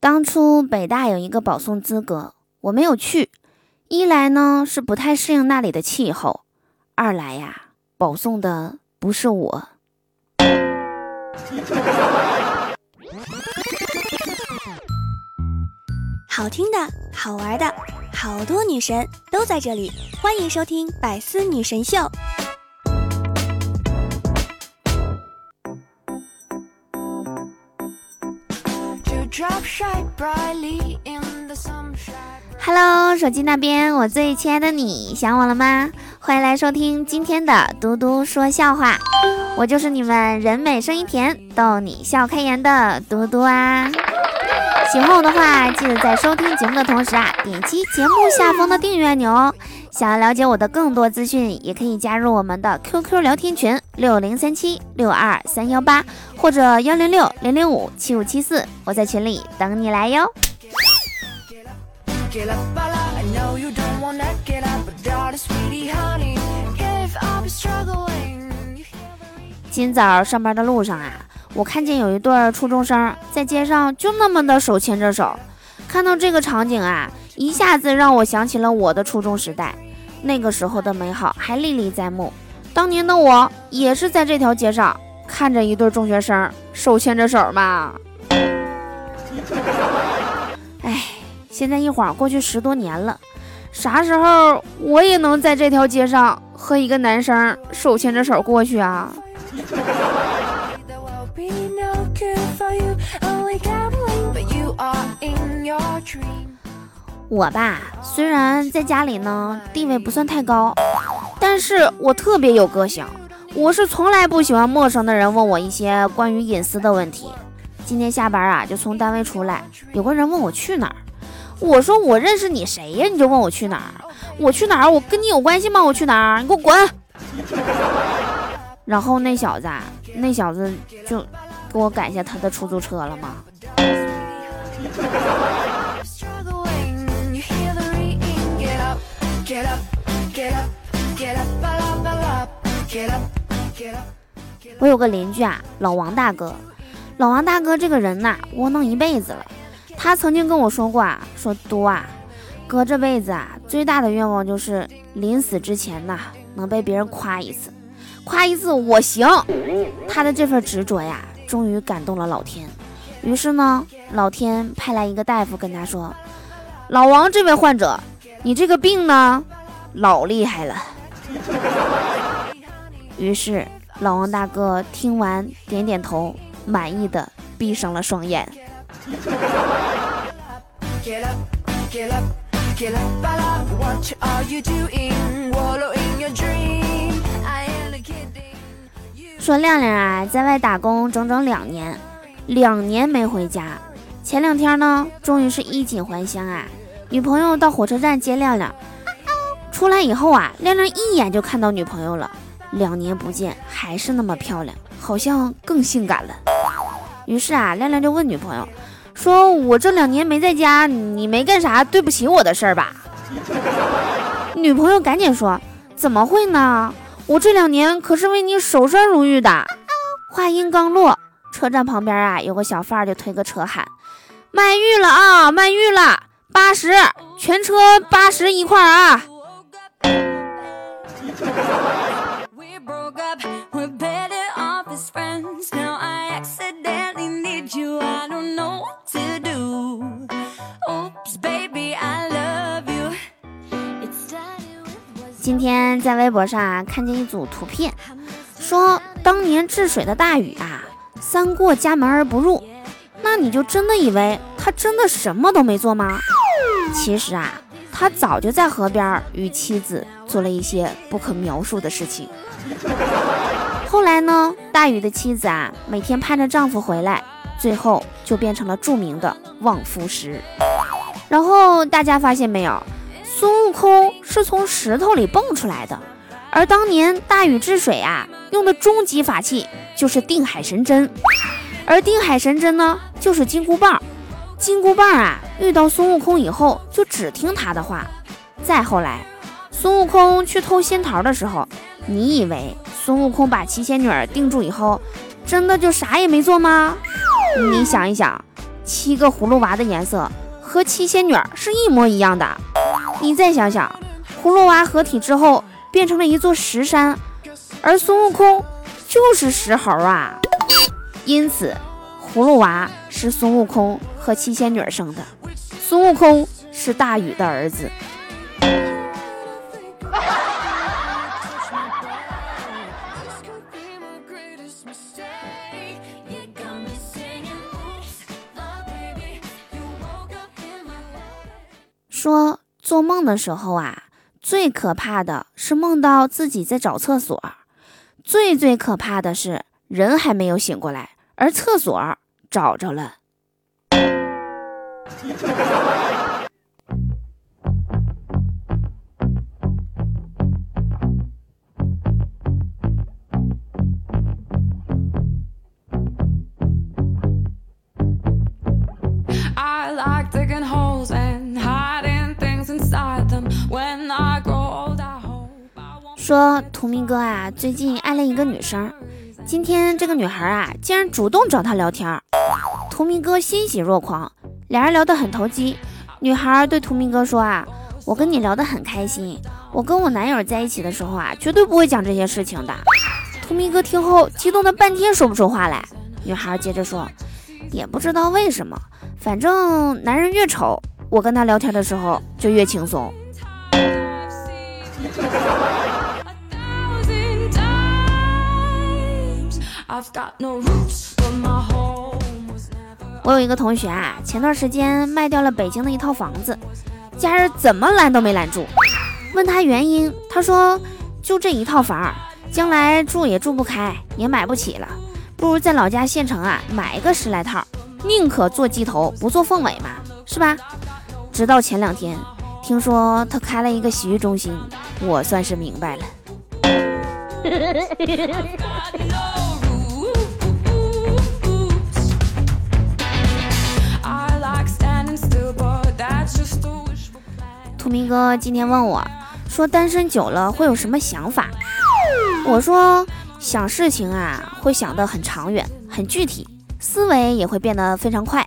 当初北大有一个保送资格，我没有去。一来呢是不太适应那里的气候，二来呀保送的不是我。好听的，好玩的，好多女神都在这里，欢迎收听《百思女神秀》。Hello，手机那边，我最亲爱的你，想我了吗？欢迎来收听今天的嘟嘟说笑话，我就是你们人美声音甜，逗你笑开颜的嘟嘟啊。喜欢我的话，记得在收听节目的同时啊，点击节目下方的订阅按钮哦。想要了解我的更多资讯，也可以加入我们的 QQ 聊天群六零三七六二三幺八或者幺零六零零五七五七四，我在群里等你来哟。今早上班的路上啊。我看见有一对初中生在街上就那么的手牵着手，看到这个场景啊，一下子让我想起了我的初中时代，那个时候的美好还历历在目。当年的我也是在这条街上看着一对中学生手牵着手嘛。哎，现在一晃过去十多年了，啥时候我也能在这条街上和一个男生手牵着手过去啊？我吧，虽然在家里呢地位不算太高，但是我特别有个性。我是从来不喜欢陌生的人问我一些关于隐私的问题。今天下班啊，就从单位出来，有个人问我去哪儿，我说我认识你谁呀？你就问我去哪儿？我去哪儿？我跟你有关系吗？我去哪儿？你给我滚！然后那小子，那小子就给我改一下他的出租车了吗？我有个邻居啊，老王大哥。老王大哥这个人呐，窝囊一辈子了。他曾经跟我说过啊，说多啊，哥这辈子啊，最大的愿望就是临死之前呐，能被别人夸一次，夸一次我行。他的这份执着呀，终于感动了老天。于是呢，老天派来一个大夫跟他说：“老王这位患者，你这个病呢，老厉害了。”于是老王大哥听完点点头，满意的闭上了双眼。说亮亮啊，在外打工整整两年。两年没回家，前两天呢，终于是衣锦还乡啊！女朋友到火车站接亮亮，出来以后啊，亮亮一眼就看到女朋友了。两年不见，还是那么漂亮，好像更性感了。于是啊，亮亮就问女朋友，说我这两年没在家，你没干啥对不起我的事儿吧？女朋友赶紧说，怎么会呢？我这两年可是为你守身如玉的。话音刚落。车站旁边啊，有个小贩就推个车喊：“卖玉了啊，卖玉了，八十，全车八十一块啊！”今天在微博上啊，看见一组图片，说当年治水的大禹啊。三过家门而不入，那你就真的以为他真的什么都没做吗？其实啊，他早就在河边与妻子做了一些不可描述的事情。后来呢，大禹的妻子啊，每天盼着丈夫回来，最后就变成了著名的望夫石。然后大家发现没有，孙悟空是从石头里蹦出来的，而当年大禹治水啊，用的终极法器。就是定海神针，而定海神针呢，就是金箍棒。金箍棒啊，遇到孙悟空以后，就只听他的话。再后来，孙悟空去偷仙桃的时候，你以为孙悟空把七仙女定住以后，真的就啥也没做吗？你想一想，七个葫芦娃的颜色和七仙女是一模一样的。你再想想，葫芦娃合体之后变成了一座石山，而孙悟空就是石猴啊。因此，葫芦娃是孙悟空和七仙女生的，孙悟空是大禹的儿子。做梦的时候啊，最可怕的是梦到自己在找厕所，最最可怕的是人还没有醒过来，而厕所找着了。说图明哥啊，最近爱了一个女生，今天这个女孩啊，竟然主动找他聊天，图明哥欣喜若狂，俩人聊得很投机。女孩对图明哥说啊，我跟你聊得很开心，我跟我男友在一起的时候啊，绝对不会讲这些事情的。图明哥听后激动的半天说不出话来。女孩接着说，也不知道为什么，反正男人越丑，我跟他聊天的时候就越轻松。我有一个同学啊，前段时间卖掉了北京的一套房子，家人怎么拦都没拦住。问他原因，他说就这一套房，将来住也住不开，也买不起了，不如在老家县城啊买个十来套，宁可做鸡头不做凤尾嘛，是吧？直到前两天，听说他开了一个洗浴中心，我算是明白了。明哥今天问我，说单身久了会有什么想法？我说想事情啊，会想得很长远、很具体，思维也会变得非常快。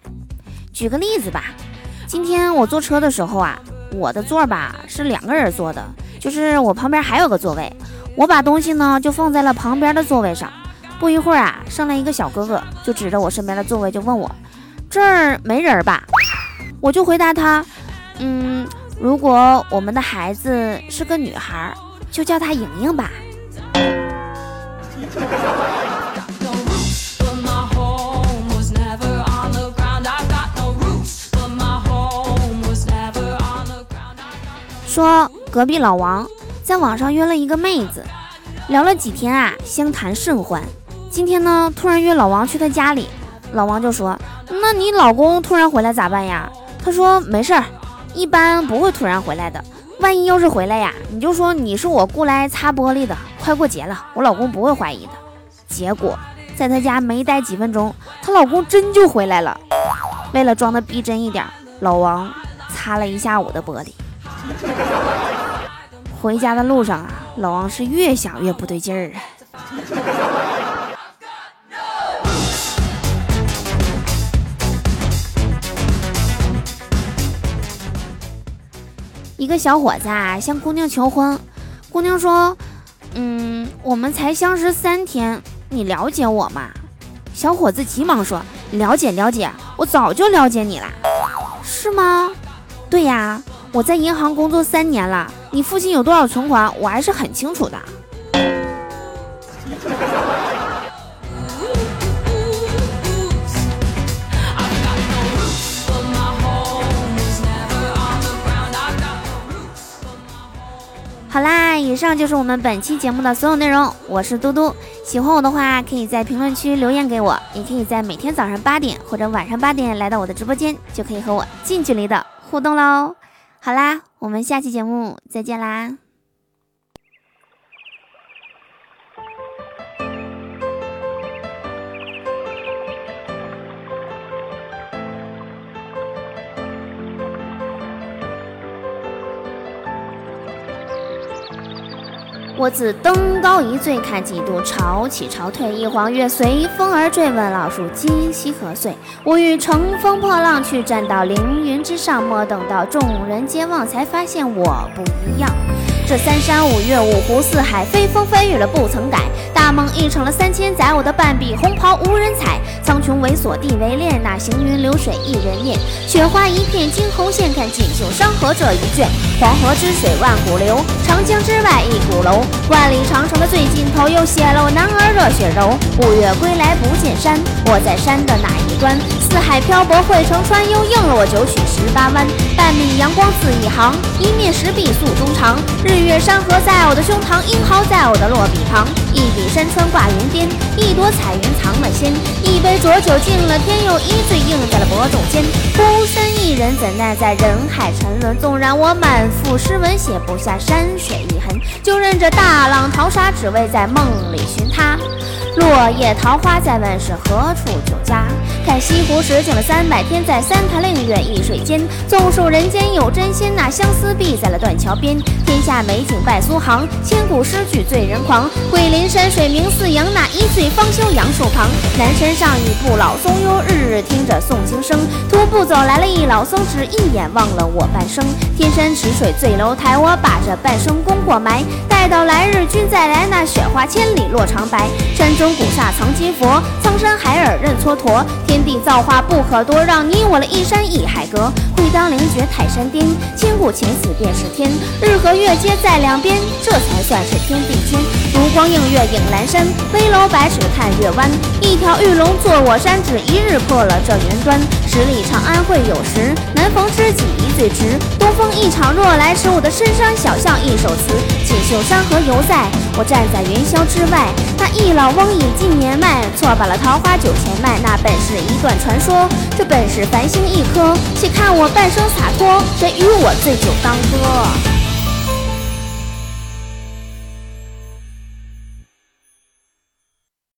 举个例子吧，今天我坐车的时候啊，我的座吧是两个人坐的，就是我旁边还有个座位，我把东西呢就放在了旁边的座位上。不一会儿啊，上来一个小哥哥，就指着我身边的座位就问我，这儿没人吧？我就回答他，嗯。如果我们的孩子是个女孩，就叫她莹莹吧。说隔壁老王在网上约了一个妹子，聊了几天啊，相谈甚欢。今天呢，突然约老王去他家里，老王就说：“那你老公突然回来咋办呀？”他说：“没事儿。”一般不会突然回来的，万一要是回来呀，你就说你是我雇来擦玻璃的。快过节了，我老公不会怀疑的。结果在他家没待几分钟，她老公真就回来了。为了装的逼真一点，老王擦了一下午的玻璃。回家的路上啊，老王是越想越不对劲儿啊。一个小伙子啊，向姑娘求婚。姑娘说：“嗯，我们才相识三天，你了解我吗？”小伙子急忙说：“了解了解，我早就了解你了。”是吗？对呀，我在银行工作三年了，你父亲有多少存款，我还是很清楚的。上就是我们本期节目的所有内容。我是嘟嘟，喜欢我的话，可以在评论区留言给我，也可以在每天早上八点或者晚上八点来到我的直播间，就可以和我近距离的互动喽。好啦，我们下期节目再见啦。我自登高一醉，看几度潮起潮退，一晃月随风而坠。问老树今夕何岁？我欲乘风破浪去，站到凌云之上，莫等到众人皆忘，才发现我不一样。这三山五岳五湖四海，飞风飞雨了不曾改。大梦一场了三千载，我的半壁红袍无人采。苍穹为锁，地为链，那行云流水一人念。雪花一片惊鸿现，看尽绣山河这一卷。黄河之水万古流，长江之外一古楼。万里长城的最尽头，有血楼男儿热血柔。五岳归来不见山，我在山的哪一端？四海漂泊汇成川，又应了我九曲十八弯。半米阳光似一行，一面石壁诉衷肠。日月山河在我的胸膛，英豪在我的落笔旁。一笔山川挂云巅，一朵彩云藏了仙。一杯浊酒敬了天，又一醉映在了薄昼间。孤身一人怎奈在人海沉沦？纵然我满腹诗文写不下山水一痕，就任这大浪淘沙，只为在梦里寻他。落叶桃花在问是何处酒家？看西湖十景了三百天，在三潭令月一水间。纵述人间有真仙，那相思必在了断桥边。天下美景拜苏杭，千古诗句醉人狂。桂林山水明四阳，那一醉方休杨树旁。南山上一不老松幽，日日听着诵经声。徒步走来了一老僧，只一眼望了我半生。天山池水醉楼台，我把这半生功过埋。待到来日君再来，那雪花千里落长白。山中古刹藏金佛，苍山海尔认蹉跎。天地造化不可夺，让你我了一山一海隔。会当凌绝泰山巅，千古前此便是天。日和月皆在两边，这才算是天地间。烛光映月影阑珊，危楼百尺看月弯。一条玉龙坐我山，只一日破了这云端。十里长安会有时，难逢知己一醉直。东风一场若来时，我的深山小巷一首词。锦绣山河犹在，我站在云霄之外。那一老翁已近年迈，错把了桃花酒钱卖。那本是一段传说，这本是繁星一颗。且看我半生洒脱，谁与我醉酒当歌？